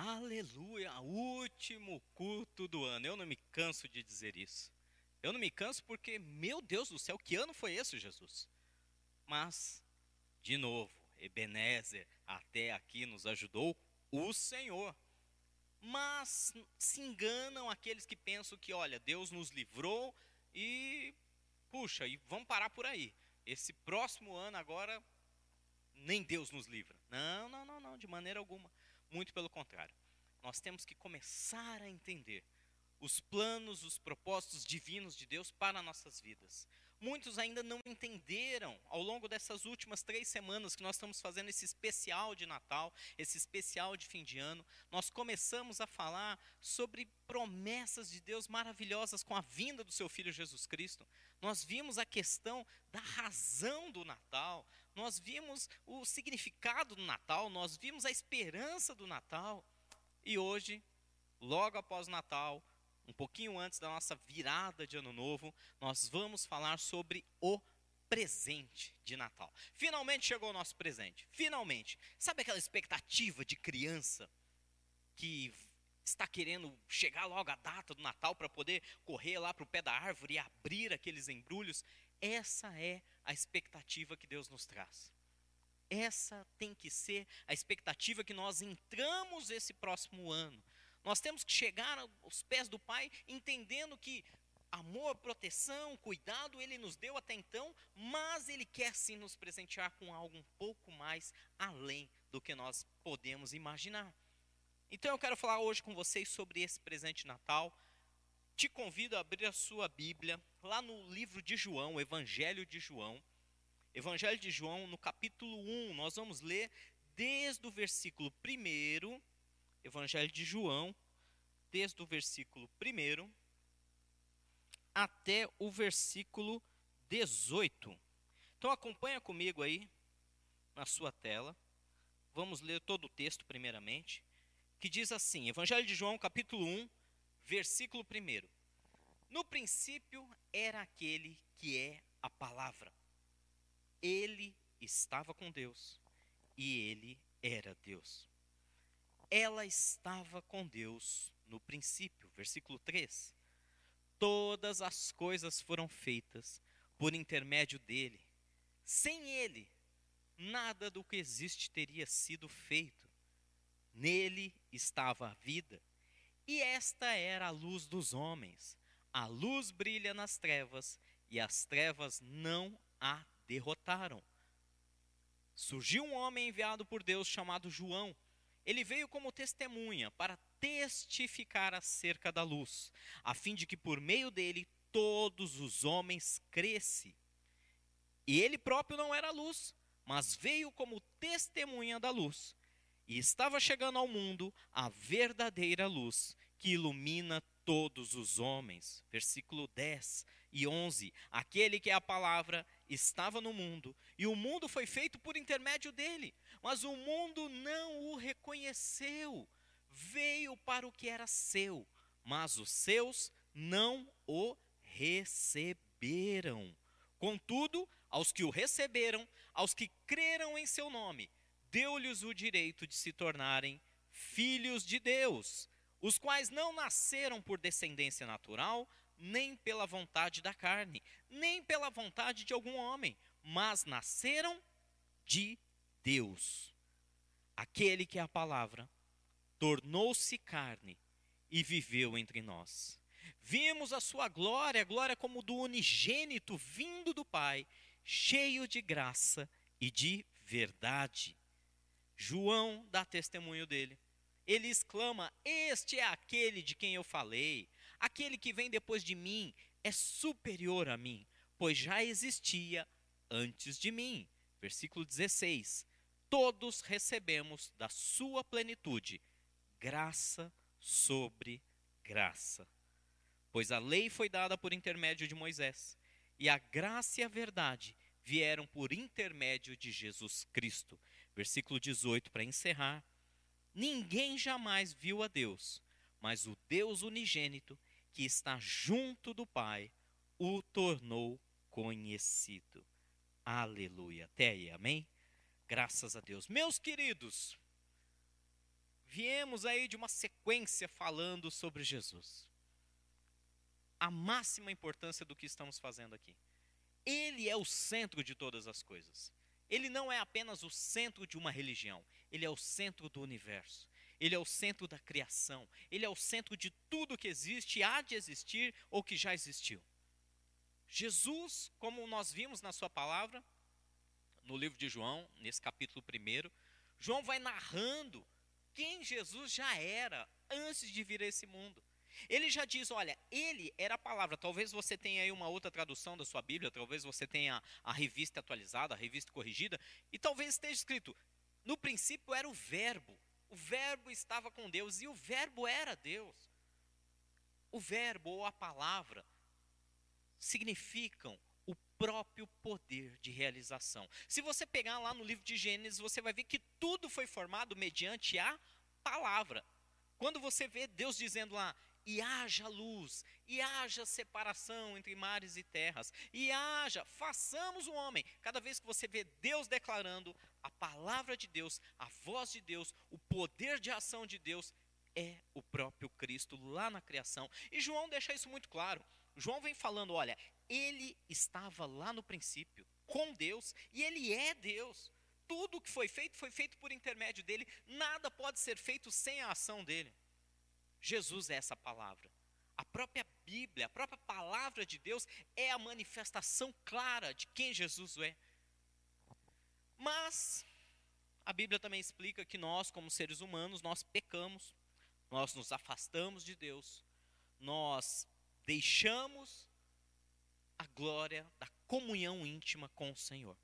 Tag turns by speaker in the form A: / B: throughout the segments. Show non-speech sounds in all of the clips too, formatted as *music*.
A: Aleluia, último culto do ano. Eu não me canso de dizer isso. Eu não me canso porque, meu Deus do céu, que ano foi esse, Jesus? Mas, de novo, Ebenezer até aqui nos ajudou o Senhor. Mas se enganam aqueles que pensam que, olha, Deus nos livrou e, puxa, e vamos parar por aí. Esse próximo ano agora, nem Deus nos livra. Não, não, não, não, de maneira alguma. Muito pelo contrário. Nós temos que começar a entender os planos, os propósitos divinos de Deus para nossas vidas. Muitos ainda não entenderam ao longo dessas últimas três semanas que nós estamos fazendo esse especial de Natal, esse especial de fim de ano. Nós começamos a falar sobre promessas de Deus maravilhosas com a vinda do seu Filho Jesus Cristo. Nós vimos a questão da razão do Natal, nós vimos o significado do Natal, nós vimos a esperança do Natal. E hoje, logo após o Natal, um pouquinho antes da nossa virada de ano novo, nós vamos falar sobre o presente de Natal. Finalmente chegou o nosso presente. Finalmente. Sabe aquela expectativa de criança que está querendo chegar logo a data do Natal para poder correr lá para o pé da árvore e abrir aqueles embrulhos? Essa é a expectativa que Deus nos traz. Essa tem que ser a expectativa que nós entramos esse próximo ano. Nós temos que chegar aos pés do Pai entendendo que amor, proteção, cuidado ele nos deu até então, mas ele quer sim nos presentear com algo um pouco mais além do que nós podemos imaginar. Então eu quero falar hoje com vocês sobre esse presente Natal te convido a abrir a sua Bíblia lá no livro de João, Evangelho de João. Evangelho de João, no capítulo 1, nós vamos ler desde o versículo 1, Evangelho de João, desde o versículo 1 até o versículo 18. Então acompanha comigo aí na sua tela. Vamos ler todo o texto primeiramente, que diz assim: Evangelho de João, capítulo 1, versículo 1. No princípio era aquele que é a palavra. Ele estava com Deus e ele era Deus. Ela estava com Deus no princípio, versículo 3. Todas as coisas foram feitas por intermédio dele. Sem ele, nada do que existe teria sido feito. Nele estava a vida e esta era a luz dos homens. A luz brilha nas trevas, e as trevas não a derrotaram. Surgiu um homem enviado por Deus chamado João. Ele veio como testemunha para testificar acerca da luz, a fim de que por meio dele todos os homens crescem. E ele próprio não era luz, mas veio como testemunha da luz. E estava chegando ao mundo a verdadeira luz, que ilumina todos os homens. Versículo 10 e 11. Aquele que é a palavra estava no mundo, e o mundo foi feito por intermédio dele, mas o mundo não o reconheceu. Veio para o que era seu, mas os seus não o receberam. Contudo, aos que o receberam, aos que creram em seu nome, deu-lhes o direito de se tornarem filhos de Deus, os quais não nasceram por descendência natural, nem pela vontade da carne, nem pela vontade de algum homem, mas nasceram de Deus. Aquele que é a palavra tornou-se carne e viveu entre nós. Vimos a sua glória, a glória como do unigênito vindo do Pai, cheio de graça e de verdade. João dá testemunho dele. Ele exclama: Este é aquele de quem eu falei. Aquele que vem depois de mim é superior a mim, pois já existia antes de mim. Versículo 16: Todos recebemos da sua plenitude graça sobre graça. Pois a lei foi dada por intermédio de Moisés, e a graça e a verdade vieram por intermédio de Jesus Cristo. Versículo 18, para encerrar. Ninguém jamais viu a Deus, mas o Deus unigênito, que está junto do Pai, o tornou conhecido. Aleluia. Até aí, amém? Graças a Deus. Meus queridos, viemos aí de uma sequência falando sobre Jesus. A máxima importância do que estamos fazendo aqui. Ele é o centro de todas as coisas. Ele não é apenas o centro de uma religião, ele é o centro do universo. Ele é o centro da criação. Ele é o centro de tudo que existe, há de existir ou que já existiu. Jesus, como nós vimos na sua palavra, no livro de João, nesse capítulo 1, João vai narrando quem Jesus já era antes de vir a esse mundo. Ele já diz: olha, ele era a palavra. Talvez você tenha aí uma outra tradução da sua Bíblia, talvez você tenha a revista atualizada, a revista corrigida, e talvez esteja escrito: no princípio era o Verbo, o Verbo estava com Deus e o Verbo era Deus. O Verbo ou a palavra significam o próprio poder de realização. Se você pegar lá no livro de Gênesis, você vai ver que tudo foi formado mediante a palavra. Quando você vê Deus dizendo lá, e haja luz, e haja separação entre mares e terras, e haja, façamos o homem. Cada vez que você vê Deus declarando, a palavra de Deus, a voz de Deus, o poder de ação de Deus, é o próprio Cristo lá na criação. E João deixa isso muito claro. João vem falando: olha, ele estava lá no princípio com Deus e ele é Deus. Tudo que foi feito foi feito por intermédio dele, nada pode ser feito sem a ação dele. Jesus é essa palavra. A própria Bíblia, a própria palavra de Deus é a manifestação clara de quem Jesus é. Mas a Bíblia também explica que nós, como seres humanos, nós pecamos, nós nos afastamos de Deus, nós deixamos a glória da comunhão íntima com o Senhor.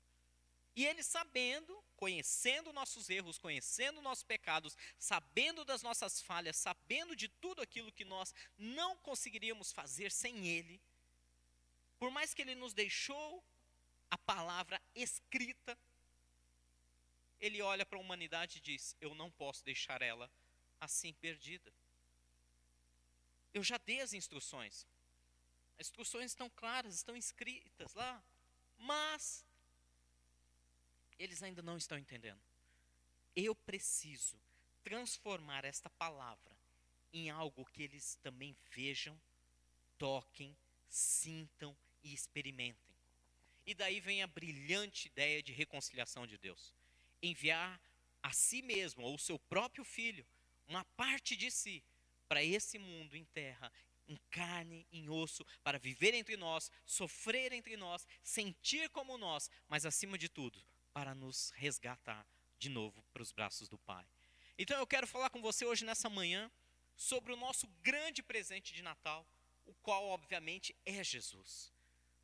A: E ele sabendo, conhecendo nossos erros, conhecendo nossos pecados, sabendo das nossas falhas, sabendo de tudo aquilo que nós não conseguiríamos fazer sem ele, por mais que ele nos deixou a palavra escrita, ele olha para a humanidade e diz: Eu não posso deixar ela assim perdida. Eu já dei as instruções. As instruções estão claras, estão escritas lá. Mas eles ainda não estão entendendo. Eu preciso transformar esta palavra em algo que eles também vejam, toquem, sintam e experimentem. E daí vem a brilhante ideia de reconciliação de Deus. Enviar a si mesmo, ou o seu próprio filho, uma parte de si, para esse mundo em terra, em carne, em osso, para viver entre nós, sofrer entre nós, sentir como nós, mas acima de tudo, para nos resgatar de novo para os braços do Pai. Então eu quero falar com você hoje nessa manhã sobre o nosso grande presente de Natal, o qual obviamente é Jesus.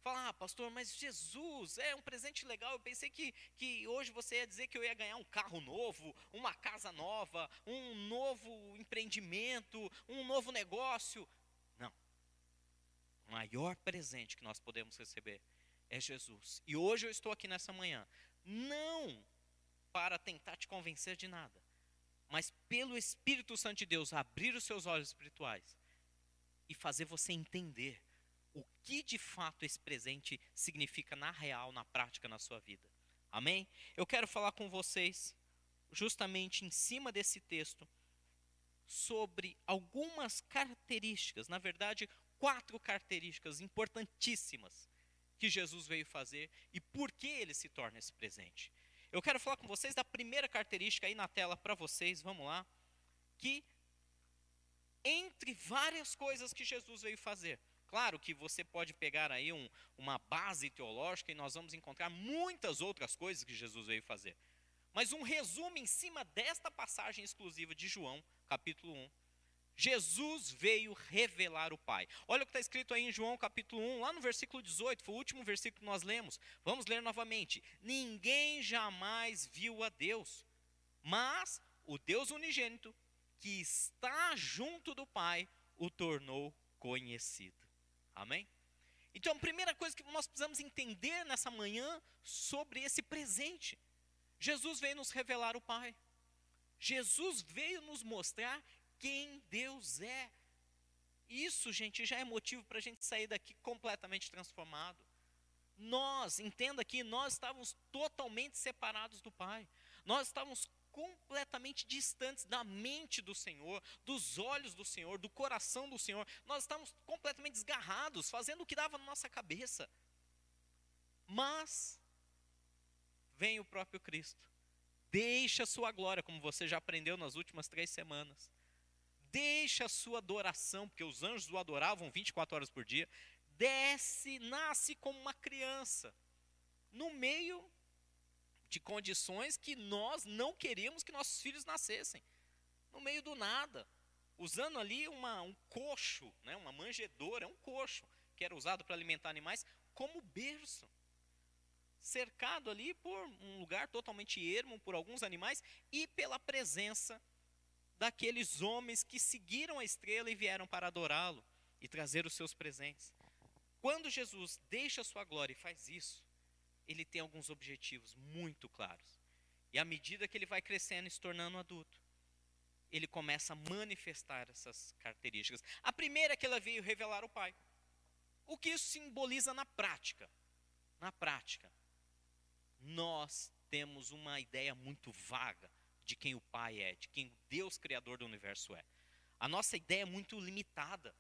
A: Falar, ah, pastor, mas Jesus é um presente legal. Eu pensei que, que hoje você ia dizer que eu ia ganhar um carro novo, uma casa nova, um novo empreendimento, um novo negócio. Não. O maior presente que nós podemos receber é Jesus. E hoje eu estou aqui nessa manhã não para tentar te convencer de nada, mas pelo Espírito Santo de Deus abrir os seus olhos espirituais e fazer você entender o que de fato esse presente significa na real, na prática, na sua vida. Amém? Eu quero falar com vocês, justamente em cima desse texto, sobre algumas características, na verdade, quatro características importantíssimas que Jesus veio fazer e por que ele se torna esse presente. Eu quero falar com vocês da primeira característica aí na tela para vocês, vamos lá, que entre várias coisas que Jesus veio fazer, Claro que você pode pegar aí um, uma base teológica e nós vamos encontrar muitas outras coisas que Jesus veio fazer. Mas um resumo em cima desta passagem exclusiva de João, capítulo 1, Jesus veio revelar o Pai. Olha o que está escrito aí em João capítulo 1, lá no versículo 18, foi o último versículo que nós lemos. Vamos ler novamente. Ninguém jamais viu a Deus, mas o Deus unigênito, que está junto do Pai, o tornou conhecido. Amém? Então, a primeira coisa que nós precisamos entender nessa manhã sobre esse presente. Jesus veio nos revelar o Pai. Jesus veio nos mostrar quem Deus é. Isso, gente, já é motivo para a gente sair daqui completamente transformado. Nós, entenda que nós estávamos totalmente separados do Pai. Nós estávamos completamente distantes da mente do Senhor, dos olhos do Senhor, do coração do Senhor. Nós estávamos completamente desgarrados, fazendo o que dava na nossa cabeça. Mas vem o próprio Cristo. Deixa a sua glória, como você já aprendeu nas últimas três semanas. Deixa a sua adoração, porque os anjos o adoravam 24 horas por dia. Desce, nasce como uma criança, no meio de condições que nós não queríamos que nossos filhos nascessem. No meio do nada. Usando ali uma, um coxo, né, uma manjedoura, é um coxo, que era usado para alimentar animais, como berço. Cercado ali por um lugar totalmente ermo, por alguns animais, e pela presença daqueles homens que seguiram a estrela e vieram para adorá-lo e trazer os seus presentes. Quando Jesus deixa a sua glória e faz isso, ele tem alguns objetivos muito claros. E à medida que ele vai crescendo e se tornando adulto, ele começa a manifestar essas características. A primeira é que ela veio revelar o Pai. O que isso simboliza na prática? Na prática, nós temos uma ideia muito vaga de quem o Pai é, de quem o Deus Criador do universo é. A nossa ideia é muito limitada.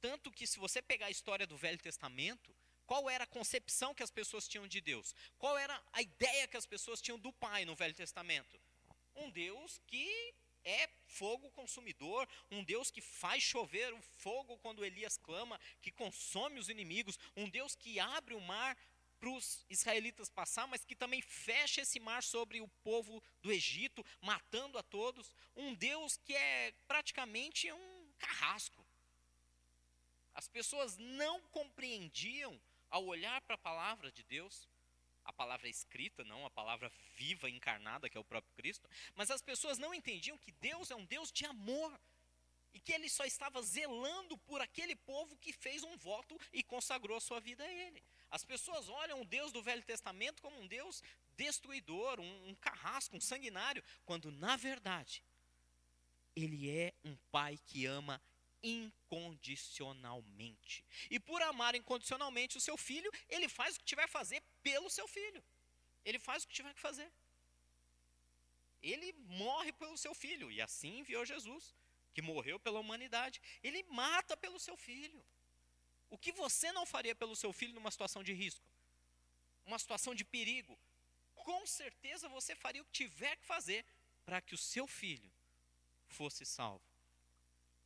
A: Tanto que, se você pegar a história do Velho Testamento, qual era a concepção que as pessoas tinham de Deus? Qual era a ideia que as pessoas tinham do Pai no Velho Testamento? Um Deus que é fogo consumidor, um Deus que faz chover o fogo quando Elias clama, que consome os inimigos, um Deus que abre o mar para os israelitas passar, mas que também fecha esse mar sobre o povo do Egito, matando a todos. Um Deus que é praticamente um carrasco. As pessoas não compreendiam ao olhar para a palavra de Deus, a palavra escrita, não a palavra viva, encarnada, que é o próprio Cristo, mas as pessoas não entendiam que Deus é um Deus de amor e que ele só estava zelando por aquele povo que fez um voto e consagrou a sua vida a ele. As pessoas olham o Deus do Velho Testamento como um Deus destruidor, um, um carrasco, um sanguinário, quando na verdade ele é um pai que ama incondicionalmente. E por amar incondicionalmente o seu filho, ele faz o que tiver que fazer pelo seu filho. Ele faz o que tiver que fazer. Ele morre pelo seu filho, e assim enviou Jesus, que morreu pela humanidade. Ele mata pelo seu filho. O que você não faria pelo seu filho numa situação de risco? Uma situação de perigo? Com certeza você faria o que tiver que fazer para que o seu filho fosse salvo.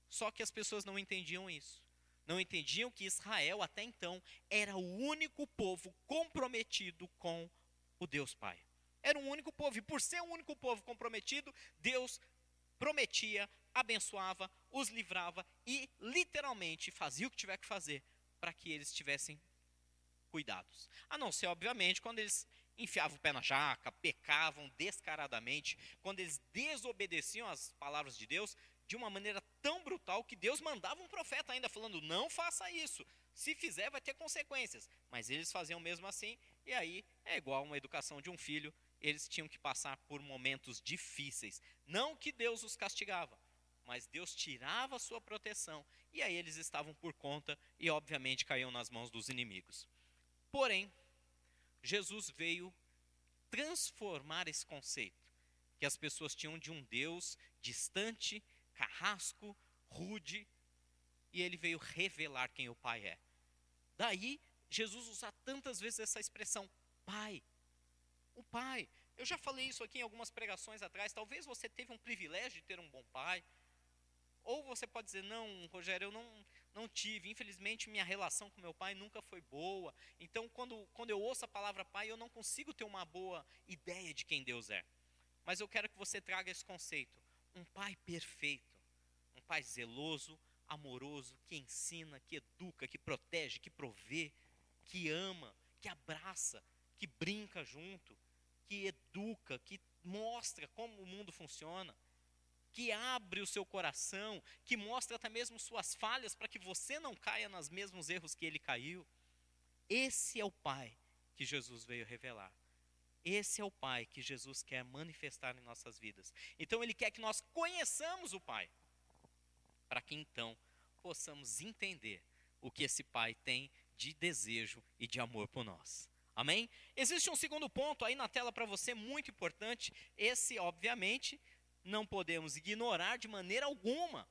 A: Só que as pessoas não entendiam isso. Não entendiam que Israel, até então, era o único povo comprometido com o Deus Pai. Era um único povo, e por ser um único povo comprometido, Deus prometia, abençoava, os livrava e literalmente fazia o que tiver que fazer para que eles tivessem cuidados. A não ser, obviamente, quando eles enfiavam o pé na jaca, pecavam descaradamente, quando eles desobedeciam às palavras de Deus de uma maneira tão brutal que Deus mandava um profeta ainda falando: não faça isso. Se fizer, vai ter consequências. Mas eles faziam mesmo assim, e aí é igual uma educação de um filho, eles tinham que passar por momentos difíceis. Não que Deus os castigava, mas Deus tirava a sua proteção e aí eles estavam por conta e obviamente caíam nas mãos dos inimigos. Porém, Jesus veio transformar esse conceito que as pessoas tinham de um Deus distante, carrasco, rude, e ele veio revelar quem o Pai é. Daí, Jesus usa tantas vezes essa expressão, Pai. O Pai. Eu já falei isso aqui em algumas pregações atrás. Talvez você teve um privilégio de ter um bom pai. Ou você pode dizer, não, Rogério, eu não, não tive. Infelizmente, minha relação com meu pai nunca foi boa. Então, quando, quando eu ouço a palavra pai, eu não consigo ter uma boa ideia de quem Deus é. Mas eu quero que você traga esse conceito. Um pai perfeito. Um pai zeloso, amoroso, que ensina, que educa, que protege, que provê, que ama, que abraça, que brinca junto, que educa, que mostra como o mundo funciona que abre o seu coração, que mostra até mesmo suas falhas para que você não caia nos mesmos erros que ele caiu. Esse é o Pai que Jesus veio revelar. Esse é o Pai que Jesus quer manifestar em nossas vidas. Então, Ele quer que nós conheçamos o Pai, para que então possamos entender o que esse Pai tem de desejo e de amor por nós. Amém? Existe um segundo ponto aí na tela para você, muito importante. Esse, obviamente, não podemos ignorar de maneira alguma.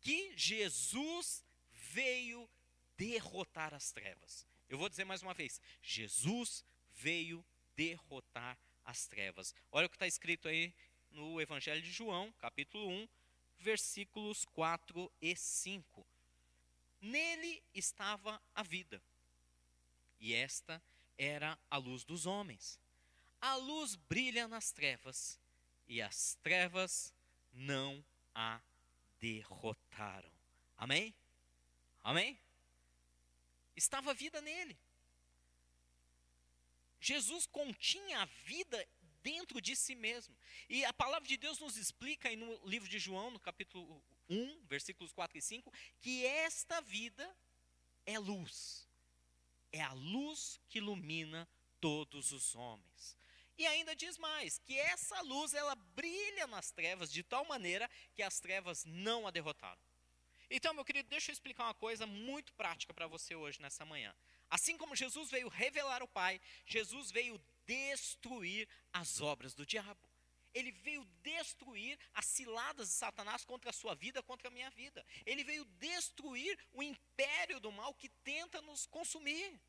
A: Que Jesus veio derrotar as trevas. Eu vou dizer mais uma vez: Jesus veio derrotar as trevas. Olha o que está escrito aí no Evangelho de João, capítulo 1, versículos 4 e 5. Nele estava a vida, e esta era a luz dos homens. A luz brilha nas trevas, e as trevas não a derrotaram. Amém? Amém? Estava a vida nele. Jesus continha a vida dentro de si mesmo. E a palavra de Deus nos explica aí no livro de João, no capítulo 1, versículos 4 e 5, que esta vida é luz. É a luz que ilumina todos os homens. E ainda diz mais, que essa luz ela brilha nas trevas de tal maneira que as trevas não a derrotaram. Então, meu querido, deixa eu explicar uma coisa muito prática para você hoje nessa manhã. Assim como Jesus veio revelar o Pai, Jesus veio destruir as obras do diabo. Ele veio destruir as ciladas de Satanás contra a sua vida, contra a minha vida. Ele veio destruir o império do mal que tenta nos consumir.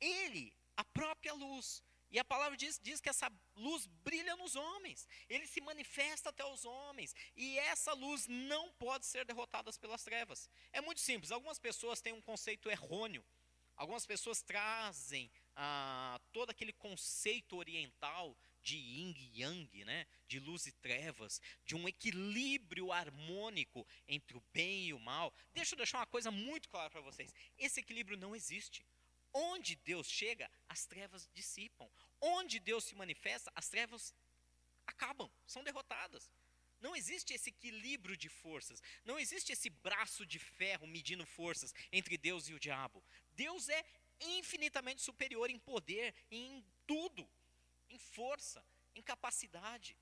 A: Ele, a própria luz, e a palavra diz, diz que essa luz brilha nos homens, ele se manifesta até os homens, e essa luz não pode ser derrotada pelas trevas. É muito simples, algumas pessoas têm um conceito errôneo, algumas pessoas trazem ah, todo aquele conceito oriental de yin e yang, né? de luz e trevas, de um equilíbrio harmônico entre o bem e o mal. Deixa eu deixar uma coisa muito clara para vocês: esse equilíbrio não existe. Onde Deus chega, as trevas dissipam. Onde Deus se manifesta, as trevas acabam, são derrotadas. Não existe esse equilíbrio de forças. Não existe esse braço de ferro medindo forças entre Deus e o diabo. Deus é infinitamente superior em poder, em tudo, em força, em capacidade.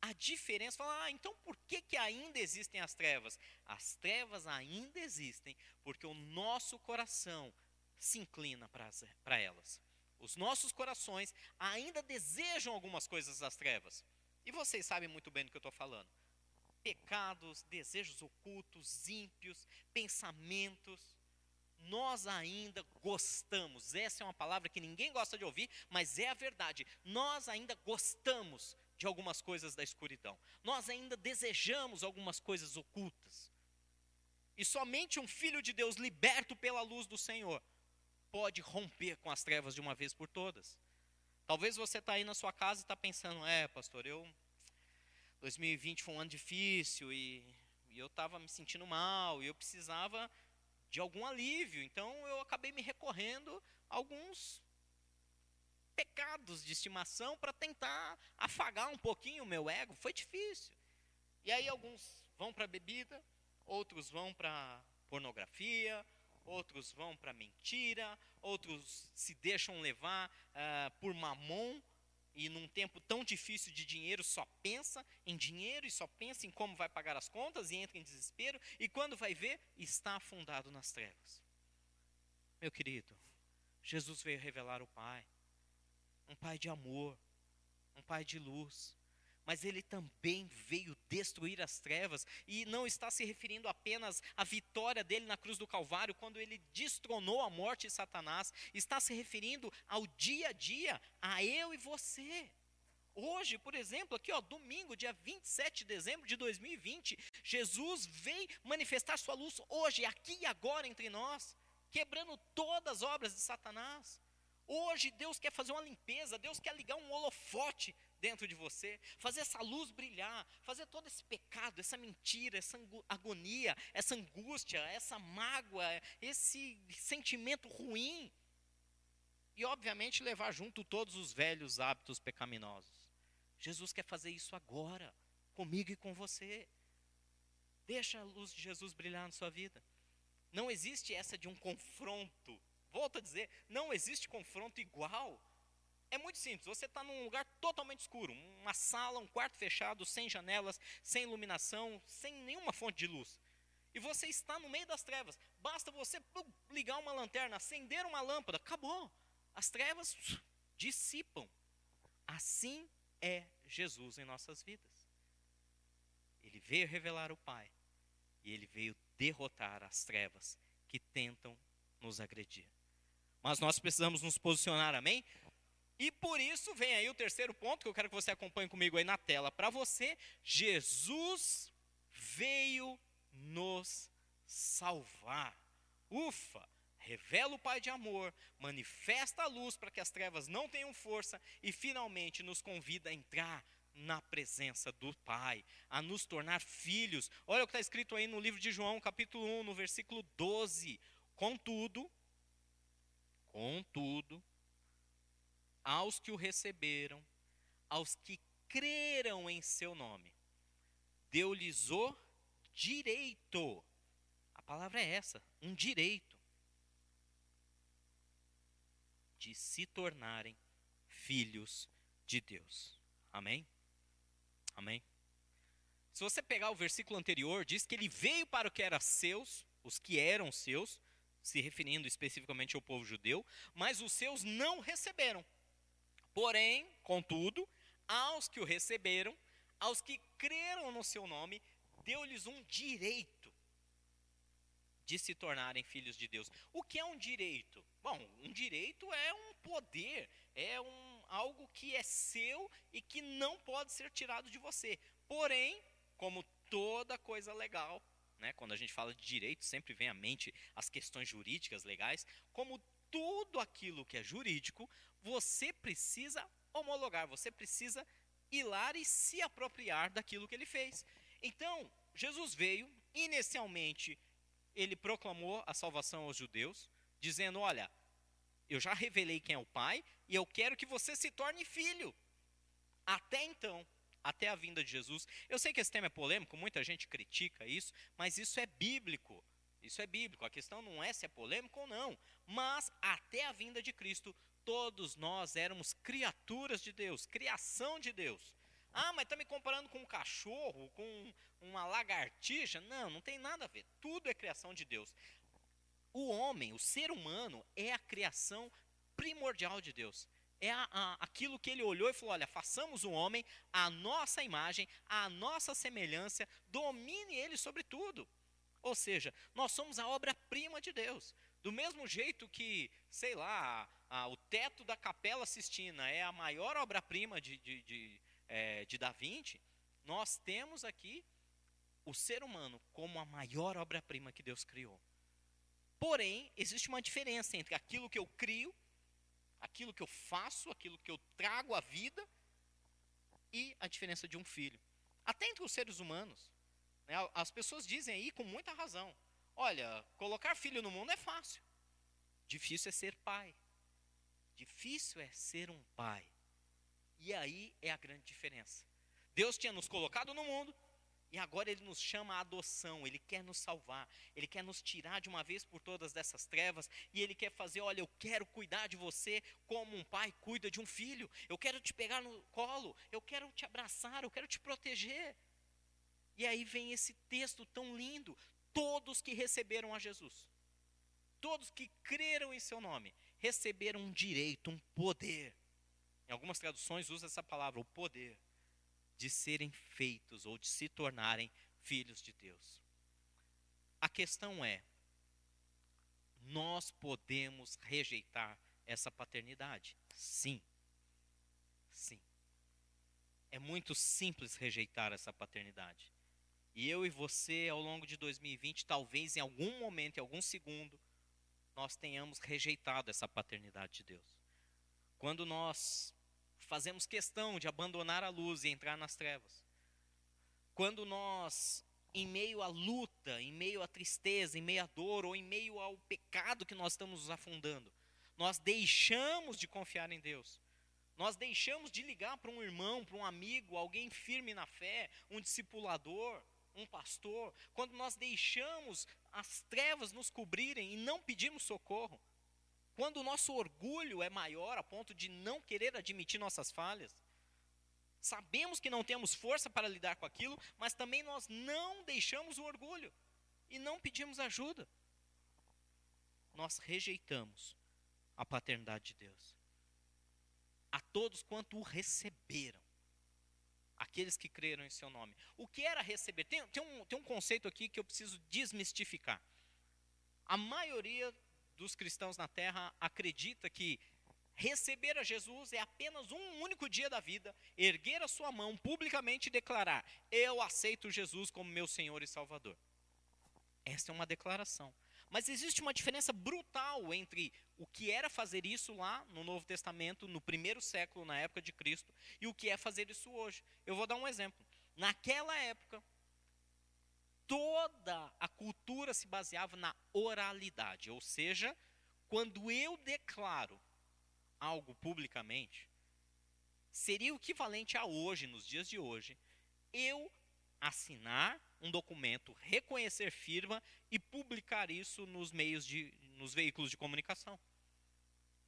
A: A diferença, fala, ah, então por que, que ainda existem as trevas? As trevas ainda existem porque o nosso coração se inclina para elas. Os nossos corações ainda desejam algumas coisas das trevas. E vocês sabem muito bem do que eu estou falando. Pecados, desejos ocultos, ímpios, pensamentos. Nós ainda gostamos. Essa é uma palavra que ninguém gosta de ouvir, mas é a verdade. Nós ainda gostamos de algumas coisas da escuridão. Nós ainda desejamos algumas coisas ocultas. E somente um filho de Deus liberto pela luz do Senhor pode romper com as trevas de uma vez por todas. Talvez você está aí na sua casa e está pensando, é, pastor, eu 2020 foi um ano difícil e, e eu estava me sentindo mal e eu precisava de algum alívio. Então eu acabei me recorrendo a alguns pecados de estimação para tentar afagar um pouquinho o meu ego. Foi difícil. E aí alguns vão para a bebida, outros vão para pornografia, outros vão para mentira, outros se deixam levar uh, por mamon e num tempo tão difícil de dinheiro só pensa em dinheiro e só pensa em como vai pagar as contas e entra em desespero e quando vai ver está afundado nas trevas. Meu querido, Jesus veio revelar o Pai, um Pai de amor, um Pai de luz, mas ele também veio destruir as trevas e não está se referindo apenas à vitória dele na cruz do Calvário, quando ele destronou a morte e Satanás, está se referindo ao dia a dia, a eu e você. Hoje, por exemplo, aqui ó, domingo, dia 27 de dezembro de 2020, Jesus veio manifestar sua luz hoje, aqui e agora entre nós, quebrando todas as obras de Satanás. Hoje Deus quer fazer uma limpeza, Deus quer ligar um holofote dentro de você, fazer essa luz brilhar, fazer todo esse pecado, essa mentira, essa agonia, essa angústia, essa mágoa, esse sentimento ruim. E, obviamente, levar junto todos os velhos hábitos pecaminosos. Jesus quer fazer isso agora, comigo e com você. Deixa a luz de Jesus brilhar na sua vida. Não existe essa de um confronto. Volto a dizer, não existe confronto igual. É muito simples. Você está num lugar totalmente escuro, uma sala, um quarto fechado, sem janelas, sem iluminação, sem nenhuma fonte de luz. E você está no meio das trevas. Basta você ligar uma lanterna, acender uma lâmpada, acabou. as trevas dissipam. Assim é Jesus em nossas vidas. Ele veio revelar o Pai e ele veio derrotar as trevas que tentam nos agredir. Mas nós precisamos nos posicionar, amém? E por isso vem aí o terceiro ponto que eu quero que você acompanhe comigo aí na tela para você. Jesus veio nos salvar. Ufa! Revela o Pai de amor, manifesta a luz para que as trevas não tenham força e finalmente nos convida a entrar na presença do Pai, a nos tornar filhos. Olha o que está escrito aí no livro de João, capítulo 1, no versículo 12. Contudo, contudo, aos que o receberam, aos que creram em seu nome, deu-lhes o direito. A palavra é essa, um direito de se tornarem filhos de Deus. Amém? Amém? Se você pegar o versículo anterior, diz que ele veio para o que era seus, os que eram seus, se referindo especificamente ao povo judeu, mas os seus não receberam. Porém, contudo, aos que o receberam, aos que creram no seu nome, deu-lhes um direito de se tornarem filhos de Deus. O que é um direito? Bom, um direito é um poder, é um, algo que é seu e que não pode ser tirado de você. Porém, como toda coisa legal, né, quando a gente fala de direito, sempre vem à mente as questões jurídicas legais, como tudo aquilo que é jurídico, você precisa homologar, você precisa ir lá e se apropriar daquilo que ele fez. Então, Jesus veio, inicialmente, ele proclamou a salvação aos judeus, dizendo: Olha, eu já revelei quem é o Pai e eu quero que você se torne filho. Até então, até a vinda de Jesus. Eu sei que esse tema é polêmico, muita gente critica isso, mas isso é bíblico. Isso é bíblico. A questão não é se é polêmico ou não. Mas até a vinda de Cristo, todos nós éramos criaturas de Deus, criação de Deus. Ah, mas está me comparando com um cachorro, com uma lagartixa? Não, não tem nada a ver. Tudo é criação de Deus. O homem, o ser humano, é a criação primordial de Deus. É a, a, aquilo que ele olhou e falou: olha, façamos o homem a nossa imagem, a nossa semelhança, domine ele sobre tudo. Ou seja, nós somos a obra-prima de Deus. Do mesmo jeito que, sei lá, a, a, o teto da Capela Sistina é a maior obra-prima de, de, de, é, de Da Vinci, nós temos aqui o ser humano como a maior obra-prima que Deus criou. Porém, existe uma diferença entre aquilo que eu crio, aquilo que eu faço, aquilo que eu trago à vida e a diferença de um filho. Até entre os seres humanos. Né? As pessoas dizem aí com muita razão: olha, colocar filho no mundo é fácil, difícil é ser pai. Difícil é ser um pai. E aí é a grande diferença. Deus tinha nos colocado no mundo, e agora ele nos chama à adoção, ele quer nos salvar, ele quer nos tirar de uma vez por todas dessas trevas, e ele quer fazer, olha, eu quero cuidar de você como um pai cuida de um filho. Eu quero te pegar no colo, eu quero te abraçar, eu quero te proteger. E aí vem esse texto tão lindo: todos que receberam a Jesus, todos que creram em seu nome, receberam um direito, um poder. Em algumas traduções usa essa palavra, o poder de serem feitos ou de se tornarem filhos de Deus. A questão é: nós podemos rejeitar essa paternidade? Sim. Sim. É muito simples rejeitar essa paternidade. E eu e você, ao longo de 2020, talvez em algum momento, em algum segundo, nós tenhamos rejeitado essa paternidade de Deus. Quando nós fazemos questão de abandonar a luz e entrar nas trevas. Quando nós, em meio à luta, em meio à tristeza, em meio à dor ou em meio ao pecado que nós estamos nos afundando, nós deixamos de confiar em Deus. Nós deixamos de ligar para um irmão, para um amigo, alguém firme na fé, um discipulador, um pastor. Quando nós deixamos as trevas nos cobrirem e não pedimos socorro, quando o nosso orgulho é maior a ponto de não querer admitir nossas falhas, sabemos que não temos força para lidar com aquilo, mas também nós não deixamos o orgulho e não pedimos ajuda. Nós rejeitamos a paternidade de Deus. A todos quanto o receberam. Aqueles que creram em seu nome. O que era receber? Tem, tem, um, tem um conceito aqui que eu preciso desmistificar. A maioria dos cristãos na terra acredita que receber a Jesus é apenas um único dia da vida, erguer a sua mão publicamente e declarar: Eu aceito Jesus como meu Senhor e Salvador. Essa é uma declaração. Mas existe uma diferença brutal entre o que era fazer isso lá no Novo Testamento, no primeiro século, na época de Cristo, e o que é fazer isso hoje. Eu vou dar um exemplo. Naquela época, toda a cultura se baseava na oralidade, ou seja, quando eu declaro algo publicamente, seria o equivalente a hoje, nos dias de hoje, eu assinar um documento, reconhecer firma e publicar isso nos meios de nos veículos de comunicação.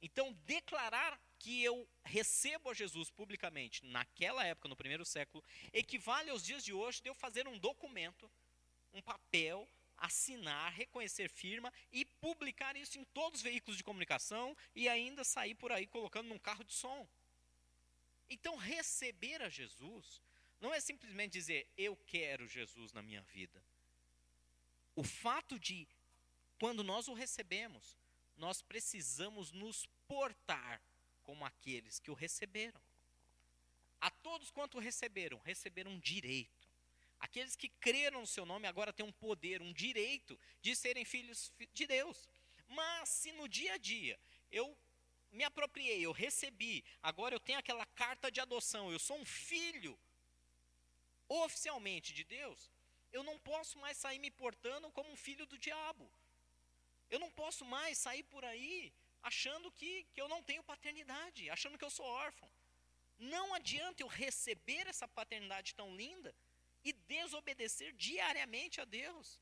A: Então, declarar que eu recebo a Jesus publicamente naquela época, no primeiro século, equivale aos dias de hoje de eu fazer um documento, um papel, assinar, reconhecer firma e publicar isso em todos os veículos de comunicação e ainda sair por aí colocando num carro de som. Então, receber a Jesus não é simplesmente dizer eu quero Jesus na minha vida. O fato de, quando nós o recebemos, nós precisamos nos portar como aqueles que o receberam. A todos quanto receberam, receberam um direito Aqueles que creram no seu nome agora têm um poder, um direito de serem filhos de Deus. Mas se no dia a dia eu me apropriei, eu recebi, agora eu tenho aquela carta de adoção, eu sou um filho oficialmente de Deus, eu não posso mais sair me portando como um filho do diabo. Eu não posso mais sair por aí achando que, que eu não tenho paternidade, achando que eu sou órfão. Não adianta eu receber essa paternidade tão linda e desobedecer diariamente a Deus,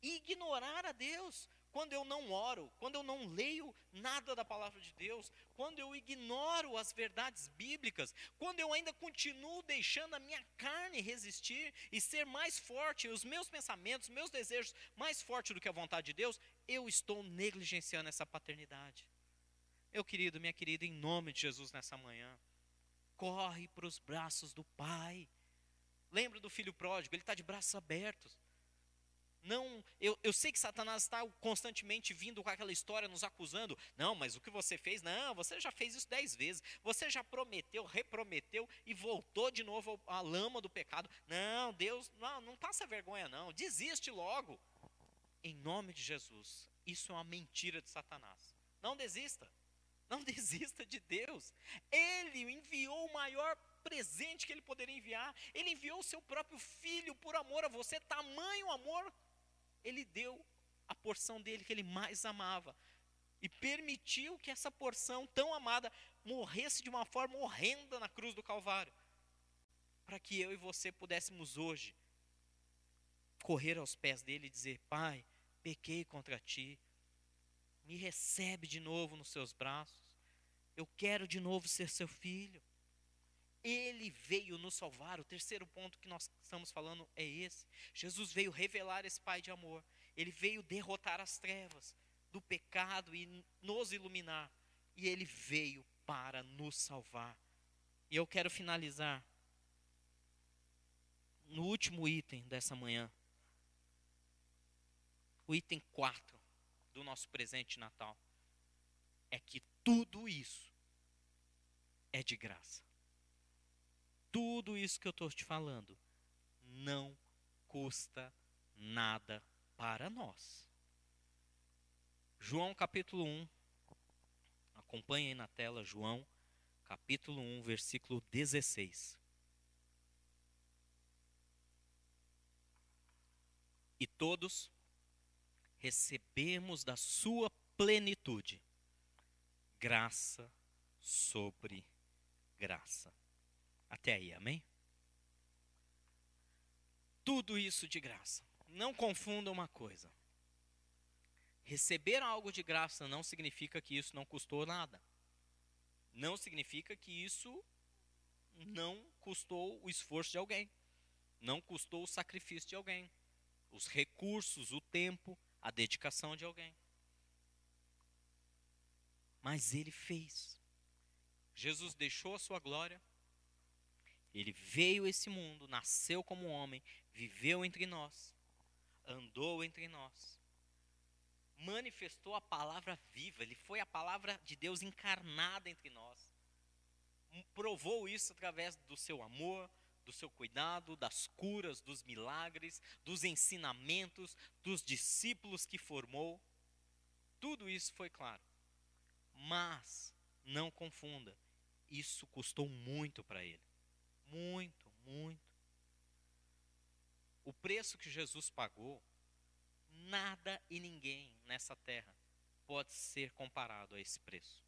A: ignorar a Deus. Quando eu não oro, quando eu não leio nada da palavra de Deus, quando eu ignoro as verdades bíblicas, quando eu ainda continuo deixando a minha carne resistir e ser mais forte, os meus pensamentos, meus desejos mais forte do que a vontade de Deus, eu estou negligenciando essa paternidade. Meu querido, minha querida, em nome de Jesus nessa manhã, corre para os braços do Pai. Lembra do filho pródigo, ele está de braços abertos. Não, eu, eu sei que Satanás está constantemente vindo com aquela história, nos acusando. Não, mas o que você fez? Não, você já fez isso dez vezes. Você já prometeu, reprometeu e voltou de novo à lama do pecado. Não, Deus, não, não passa vergonha, não. Desiste logo. Em nome de Jesus. Isso é uma mentira de Satanás. Não desista. Não *laughs* desista de Deus. Ele enviou o maior presente que ele poderia enviar. Ele enviou o seu próprio filho por amor a você, tamanho amor. Ele deu a porção dele que ele mais amava. E permitiu que essa porção tão amada morresse de uma forma horrenda na cruz do Calvário. Para que eu e você pudéssemos hoje correr aos pés dele e dizer: Pai, pequei contra ti, me recebe de novo nos seus braços, eu quero de novo ser seu filho. Ele veio nos salvar. O terceiro ponto que nós estamos falando é esse. Jesus veio revelar esse Pai de amor. Ele veio derrotar as trevas do pecado e nos iluminar. E ele veio para nos salvar. E eu quero finalizar no último item dessa manhã. O item 4 do nosso presente de Natal é que tudo isso é de graça tudo isso que eu estou te falando não custa nada para nós. João capítulo 1, acompanhe aí na tela, João capítulo 1, versículo 16. E todos recebemos da sua plenitude graça sobre graça. Até aí, amém? Tudo isso de graça. Não confunda uma coisa. Receber algo de graça não significa que isso não custou nada. Não significa que isso não custou o esforço de alguém. Não custou o sacrifício de alguém. Os recursos, o tempo, a dedicação de alguém. mas ele fez. Jesus deixou a sua glória, ele veio a esse mundo, nasceu como homem, viveu entre nós, andou entre nós, manifestou a palavra viva, ele foi a palavra de Deus encarnada entre nós. Provou isso através do seu amor, do seu cuidado, das curas, dos milagres, dos ensinamentos, dos discípulos que formou. Tudo isso foi claro. Mas não confunda, isso custou muito para ele. Muito, muito. O preço que Jesus pagou, nada e ninguém nessa terra pode ser comparado a esse preço.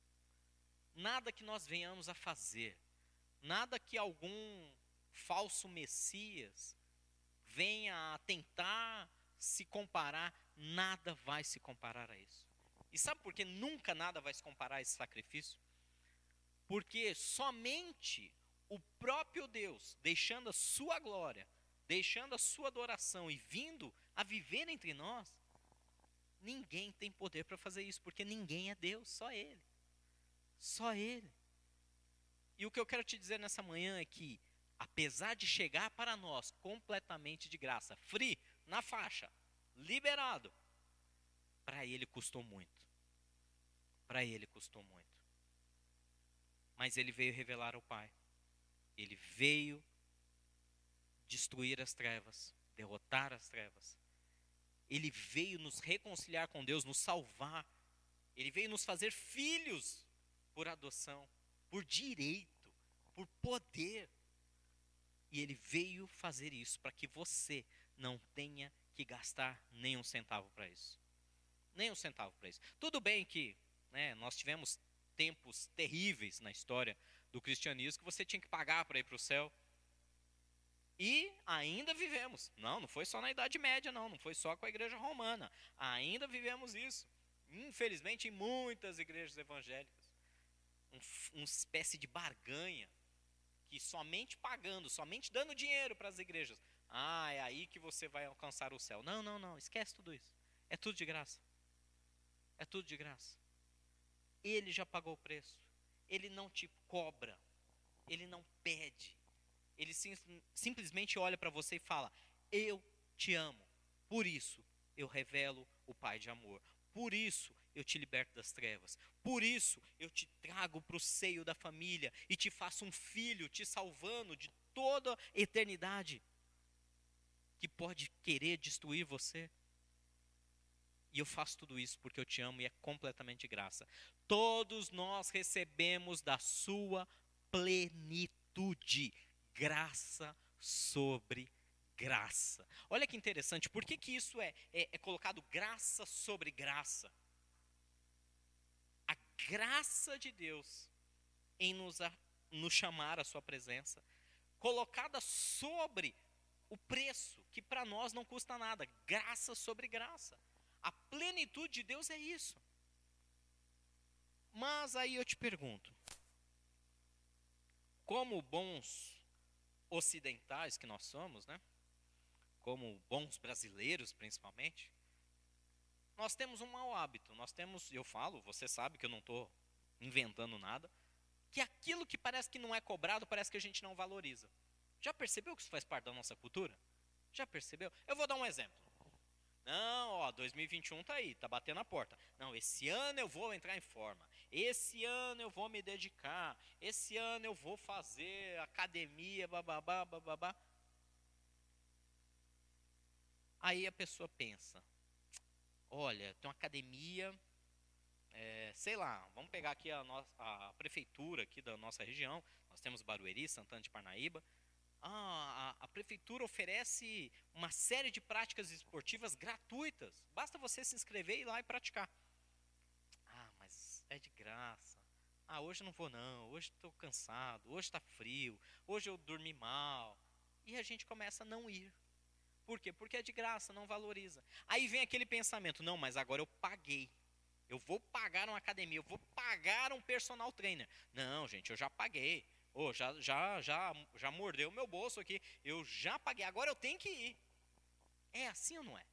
A: Nada que nós venhamos a fazer, nada que algum falso Messias venha a tentar se comparar, nada vai se comparar a isso. E sabe por que nunca nada vai se comparar a esse sacrifício? Porque somente o próprio Deus, deixando a sua glória, deixando a sua adoração e vindo a viver entre nós, ninguém tem poder para fazer isso, porque ninguém é Deus, só Ele. Só Ele. E o que eu quero te dizer nessa manhã é que, apesar de chegar para nós completamente de graça, free, na faixa, liberado, para Ele custou muito. Para Ele custou muito. Mas Ele veio revelar ao Pai. Ele veio destruir as trevas, derrotar as trevas. Ele veio nos reconciliar com Deus, nos salvar. Ele veio nos fazer filhos por adoção, por direito, por poder. E ele veio fazer isso para que você não tenha que gastar nem um centavo para isso. Nem um centavo para isso. Tudo bem que né, nós tivemos tempos terríveis na história do cristianismo que você tinha que pagar para ir para o céu. E ainda vivemos. Não, não foi só na Idade Média, não. Não foi só com a igreja romana. Ainda vivemos isso. Infelizmente, em muitas igrejas evangélicas. Um, uma espécie de barganha. Que somente pagando, somente dando dinheiro para as igrejas. Ah, é aí que você vai alcançar o céu. Não, não, não. Esquece tudo isso. É tudo de graça. É tudo de graça. Ele já pagou o preço ele não te cobra, ele não pede. Ele sim, simplesmente olha para você e fala: Eu te amo. Por isso eu revelo o Pai de amor. Por isso eu te liberto das trevas. Por isso eu te trago para o seio da família e te faço um filho, te salvando de toda a eternidade que pode querer destruir você. E eu faço tudo isso porque eu te amo e é completamente graça. Todos nós recebemos da sua plenitude, graça sobre graça. Olha que interessante, por que, que isso é, é, é colocado graça sobre graça? A graça de Deus em nos, a, nos chamar à sua presença, colocada sobre o preço, que para nós não custa nada, graça sobre graça. A plenitude de Deus é isso. Mas aí eu te pergunto: como bons ocidentais que nós somos, né? Como bons brasileiros, principalmente, nós temos um mau hábito. Nós temos, eu falo, você sabe que eu não estou inventando nada, que aquilo que parece que não é cobrado, parece que a gente não valoriza. Já percebeu que isso faz parte da nossa cultura? Já percebeu? Eu vou dar um exemplo. Não, ó, 2021 tá aí, tá batendo a porta. Não, esse ano eu vou entrar em forma. Esse ano eu vou me dedicar. Esse ano eu vou fazer academia, bababá, bababá. Aí a pessoa pensa: olha, tem uma academia, é, sei lá, vamos pegar aqui a, nossa, a prefeitura aqui da nossa região. Nós temos Barueri, Santana de Parnaíba ah, a, a, prefeitura oferece uma série de práticas esportivas gratuitas. Basta você se inscrever e ir lá e praticar. É de graça. Ah, hoje não vou não. Hoje estou cansado. Hoje está frio. Hoje eu dormi mal. E a gente começa a não ir. Por quê? Porque é de graça, não valoriza. Aí vem aquele pensamento: não, mas agora eu paguei. Eu vou pagar uma academia, eu vou pagar um personal trainer. Não, gente, eu já paguei. Oh, já, já, já, já mordeu o meu bolso aqui. Eu já paguei, agora eu tenho que ir. É assim ou não é?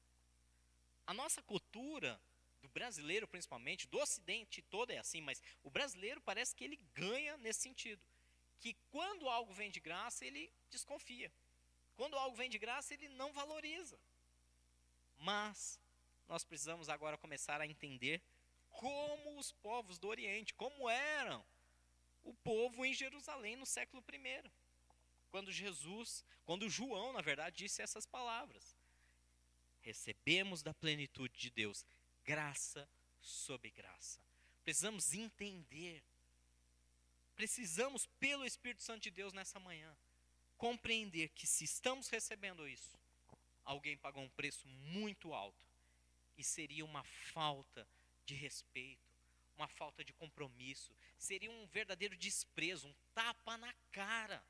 A: A nossa cultura do brasileiro principalmente, do ocidente todo é assim, mas o brasileiro parece que ele ganha nesse sentido. Que quando algo vem de graça, ele desconfia. Quando algo vem de graça, ele não valoriza. Mas nós precisamos agora começar a entender como os povos do Oriente, como eram o povo em Jerusalém no século I. Quando Jesus, quando João, na verdade, disse essas palavras: Recebemos da plenitude de Deus graça sobre graça. Precisamos entender, precisamos, pelo Espírito Santo de Deus nessa manhã, compreender que se estamos recebendo isso, alguém pagou um preço muito alto e seria uma falta de respeito, uma falta de compromisso, seria um verdadeiro desprezo, um tapa na cara,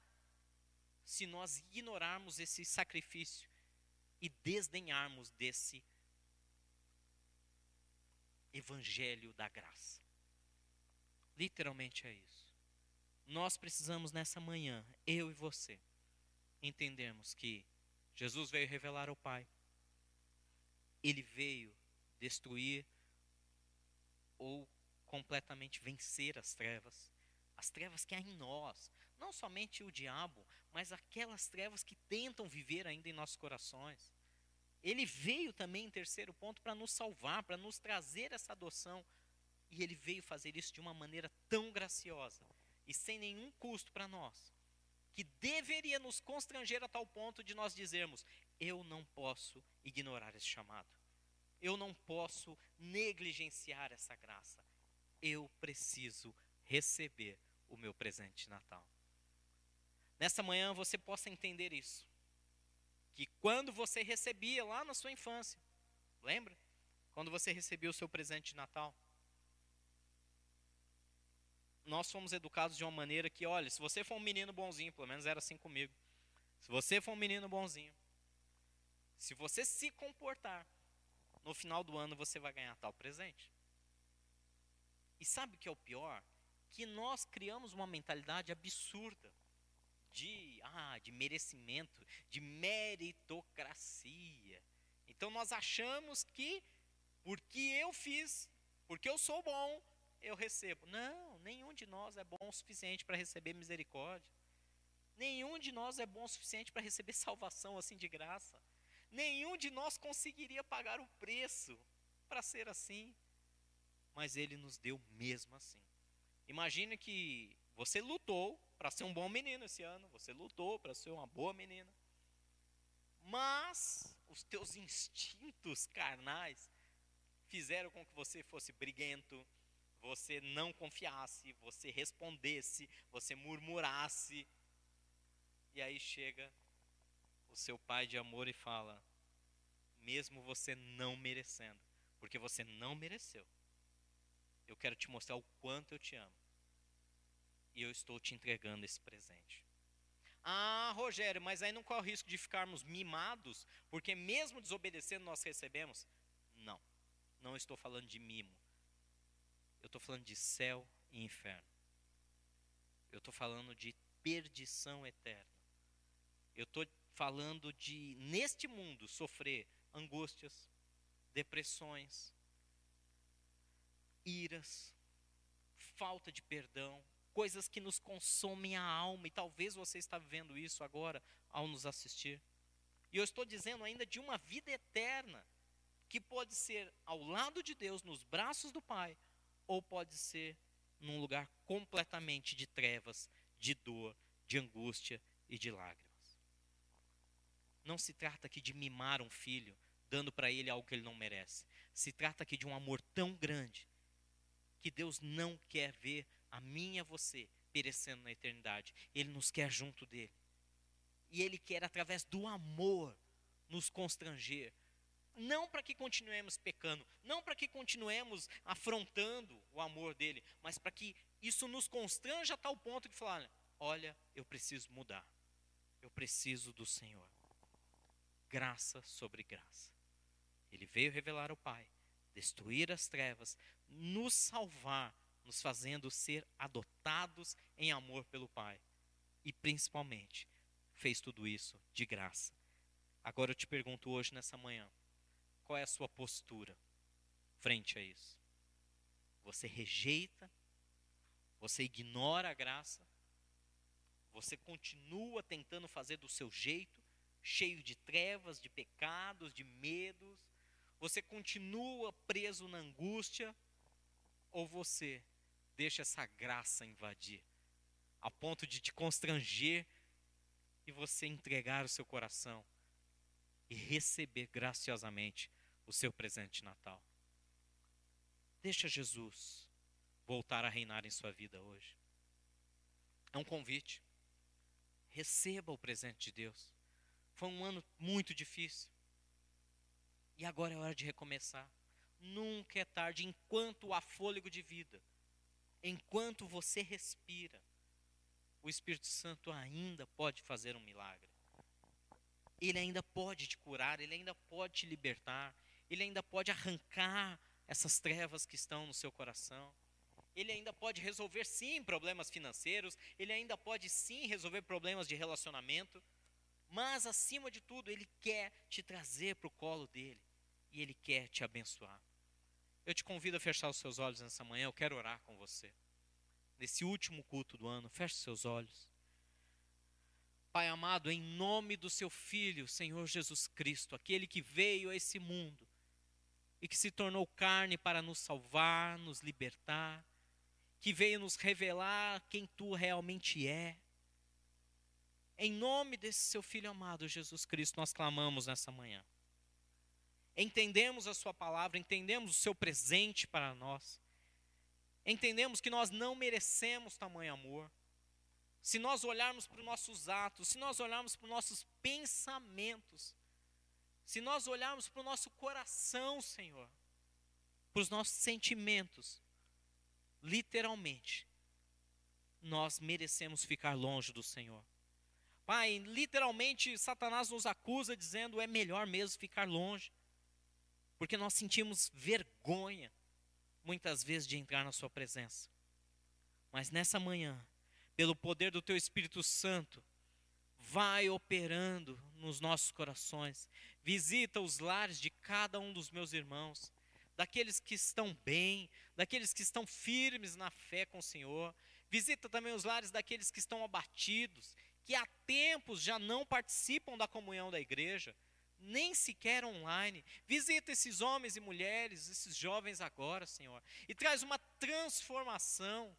A: se nós ignorarmos esse sacrifício e desdenharmos desse evangelho da graça. Literalmente é isso. Nós precisamos nessa manhã, eu e você, entendermos que Jesus veio revelar ao Pai. Ele veio destruir ou completamente vencer as trevas, as trevas que há em nós, não somente o diabo, mas aquelas trevas que tentam viver ainda em nossos corações. Ele veio também, em terceiro ponto, para nos salvar, para nos trazer essa adoção. E ele veio fazer isso de uma maneira tão graciosa e sem nenhum custo para nós, que deveria nos constranger a tal ponto de nós dizermos: eu não posso ignorar esse chamado. Eu não posso negligenciar essa graça. Eu preciso receber o meu presente de Natal. Nessa manhã você possa entender isso. Que quando você recebia lá na sua infância, lembra? Quando você recebia o seu presente de Natal, nós fomos educados de uma maneira que, olha, se você for um menino bonzinho, pelo menos era assim comigo. Se você for um menino bonzinho, se você se comportar, no final do ano você vai ganhar tal presente. E sabe o que é o pior? Que nós criamos uma mentalidade absurda de, ah, de merecimento, de meritocracia. Então nós achamos que porque eu fiz, porque eu sou bom, eu recebo. Não, nenhum de nós é bom o suficiente para receber misericórdia. Nenhum de nós é bom o suficiente para receber *laughs* salvação assim de graça. Nenhum de nós conseguiria pagar o preço para ser assim. Mas ele nos deu mesmo assim. Imagine que você lutou para ser um bom menino esse ano, você lutou para ser uma boa menina. Mas os teus instintos carnais fizeram com que você fosse briguento, você não confiasse, você respondesse, você murmurasse. E aí chega o seu pai de amor e fala: mesmo você não merecendo, porque você não mereceu, eu quero te mostrar o quanto eu te amo e eu estou te entregando esse presente. Ah, Rogério, mas aí não corre o risco de ficarmos mimados, porque mesmo desobedecendo nós recebemos? Não, não estou falando de mimo. Eu estou falando de céu e inferno. Eu estou falando de perdição eterna. Eu estou falando de, neste mundo, sofrer angústias, depressões, iras, falta de perdão, coisas que nos consomem a alma, e talvez você está vivendo isso agora ao nos assistir. E eu estou dizendo ainda de uma vida eterna, que pode ser ao lado de Deus, nos braços do Pai, ou pode ser num lugar completamente de trevas, de dor, de angústia e de lágrimas. Não se trata aqui de mimar um filho, dando para ele algo que ele não merece. Se trata aqui de um amor tão grande que Deus não quer ver a mim e a você perecendo na eternidade. Ele nos quer junto dele. E ele quer, através do amor, nos constranger. Não para que continuemos pecando, não para que continuemos afrontando o amor dele, mas para que isso nos constranja a tal ponto de falar: olha, eu preciso mudar, eu preciso do Senhor. Graça sobre graça. Ele veio revelar ao Pai, destruir as trevas, nos salvar nos fazendo ser adotados em amor pelo Pai. E principalmente, fez tudo isso de graça. Agora eu te pergunto hoje, nessa manhã, qual é a sua postura? frente a isso? Você rejeita, você ignora a graça, você continua tentando fazer do seu jeito, cheio de trevas, de pecados, de medos, você continua preso na angústia, ou você deixa essa graça invadir, a ponto de te constranger e você entregar o seu coração e receber graciosamente o seu presente Natal. Deixa Jesus voltar a reinar em sua vida hoje. É um convite. Receba o presente de Deus. Foi um ano muito difícil. E agora é hora de recomeçar. Nunca é tarde enquanto há fôlego de vida. Enquanto você respira, o Espírito Santo ainda pode fazer um milagre. Ele ainda pode te curar, ele ainda pode te libertar, ele ainda pode arrancar essas trevas que estão no seu coração. Ele ainda pode resolver sim problemas financeiros, ele ainda pode sim resolver problemas de relacionamento, mas acima de tudo, ele quer te trazer para o colo dele e ele quer te abençoar. Eu te convido a fechar os seus olhos nessa manhã, eu quero orar com você. Nesse último culto do ano, feche seus olhos. Pai amado, em nome do seu Filho, Senhor Jesus Cristo, aquele que veio a esse mundo e que se tornou carne para nos salvar, nos libertar, que veio nos revelar quem tu realmente é. Em nome desse seu Filho amado, Jesus Cristo, nós clamamos nessa manhã. Entendemos a Sua palavra, entendemos o seu presente para nós, entendemos que nós não merecemos tamanho amor. Se nós olharmos para os nossos atos, se nós olharmos para os nossos pensamentos, se nós olharmos para o nosso coração, Senhor, para os nossos sentimentos, literalmente, nós merecemos ficar longe do Senhor. Pai, literalmente, Satanás nos acusa dizendo é melhor mesmo ficar longe, porque nós sentimos vergonha, muitas vezes, de entrar na Sua presença. Mas nessa manhã, pelo poder do teu Espírito Santo, vai operando nos nossos corações. Visita os lares de cada um dos meus irmãos, daqueles que estão bem, daqueles que estão firmes na fé com o Senhor. Visita também os lares daqueles que estão abatidos, que há tempos já não participam da comunhão da igreja, nem sequer online. Visita esses homens e mulheres, esses jovens agora, Senhor, e traz uma transformação.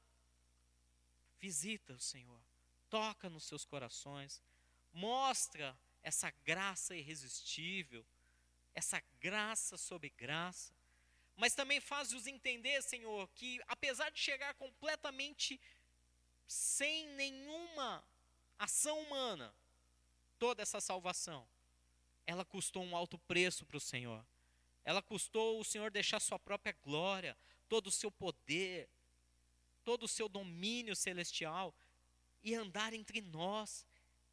A: Visita o Senhor, toca nos seus corações, mostra essa graça irresistível, essa graça sobre graça, mas também faz-os entender, Senhor, que apesar de chegar completamente sem nenhuma ação humana, toda essa salvação, ela custou um alto preço para o Senhor. Ela custou o Senhor deixar sua própria glória, todo o seu poder, todo o seu domínio celestial e andar entre nós,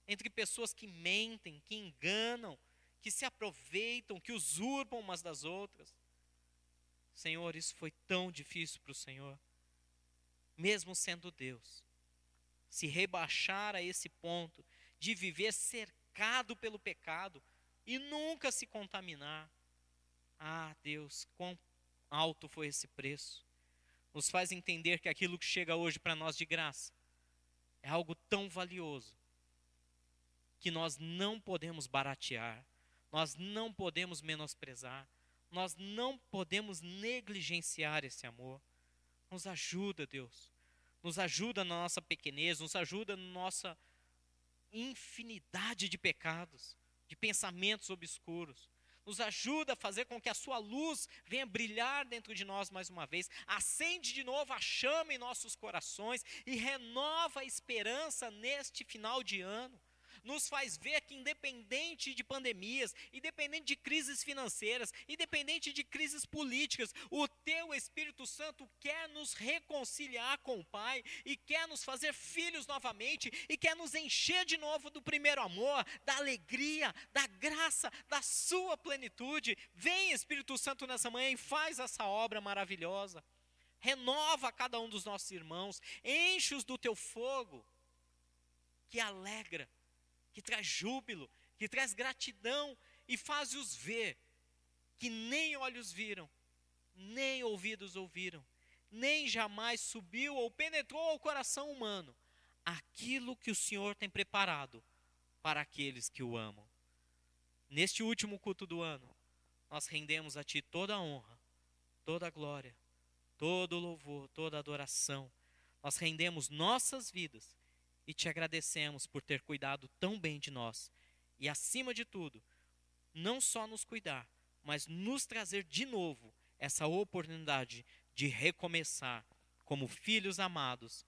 A: entre pessoas que mentem, que enganam, que se aproveitam, que usurpam umas das outras. Senhor, isso foi tão difícil para o Senhor, mesmo sendo Deus, se rebaixar a esse ponto de viver cercado pelo pecado e nunca se contaminar. Ah, Deus, quão alto foi esse preço nos faz entender que aquilo que chega hoje para nós de graça é algo tão valioso que nós não podemos baratear, nós não podemos menosprezar, nós não podemos negligenciar esse amor. Nos ajuda, Deus. Nos ajuda na nossa pequenez, nos ajuda na nossa infinidade de pecados, de pensamentos obscuros. Nos ajuda a fazer com que a sua luz venha brilhar dentro de nós mais uma vez, acende de novo a chama em nossos corações e renova a esperança neste final de ano nos faz ver que, independente de pandemias, independente de crises financeiras, independente de crises políticas, o teu Espírito Santo quer nos reconciliar com o Pai e quer nos fazer filhos novamente e quer nos encher de novo do primeiro amor, da alegria, da graça, da sua plenitude. Vem, Espírito Santo, nessa manhã e faz essa obra maravilhosa. Renova cada um dos nossos irmãos, enche-os do teu fogo, que alegra que traz júbilo, que traz gratidão e faz-os ver que nem olhos viram, nem ouvidos ouviram, nem jamais subiu ou penetrou ao coração humano aquilo que o Senhor tem preparado para aqueles que o amam. Neste último culto do ano, nós rendemos a Ti toda a honra, toda a glória, todo o louvor, toda a adoração. Nós rendemos nossas vidas e te agradecemos por ter cuidado tão bem de nós. E acima de tudo, não só nos cuidar, mas nos trazer de novo essa oportunidade de recomeçar como filhos amados,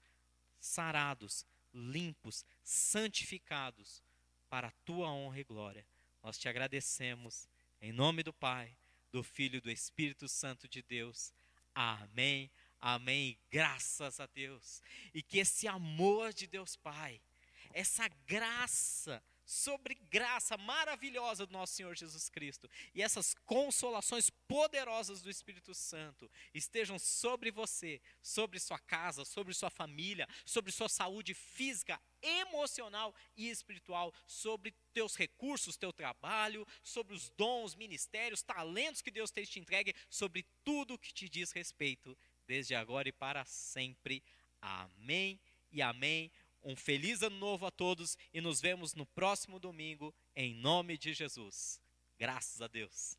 A: sarados, limpos, santificados para a tua honra e glória. Nós te agradecemos em nome do Pai, do Filho e do Espírito Santo de Deus. Amém. Amém. Graças a Deus. E que esse amor de Deus Pai, essa graça sobre graça maravilhosa do nosso Senhor Jesus Cristo e essas consolações poderosas do Espírito Santo estejam sobre você, sobre sua casa, sobre sua família, sobre sua saúde física, emocional e espiritual, sobre teus recursos, teu trabalho, sobre os dons, ministérios, talentos que Deus tem te entregue, sobre tudo que te diz respeito, desde agora e para sempre. Amém e amém. Um feliz ano novo a todos e nos vemos no próximo domingo, em nome de Jesus. Graças a Deus.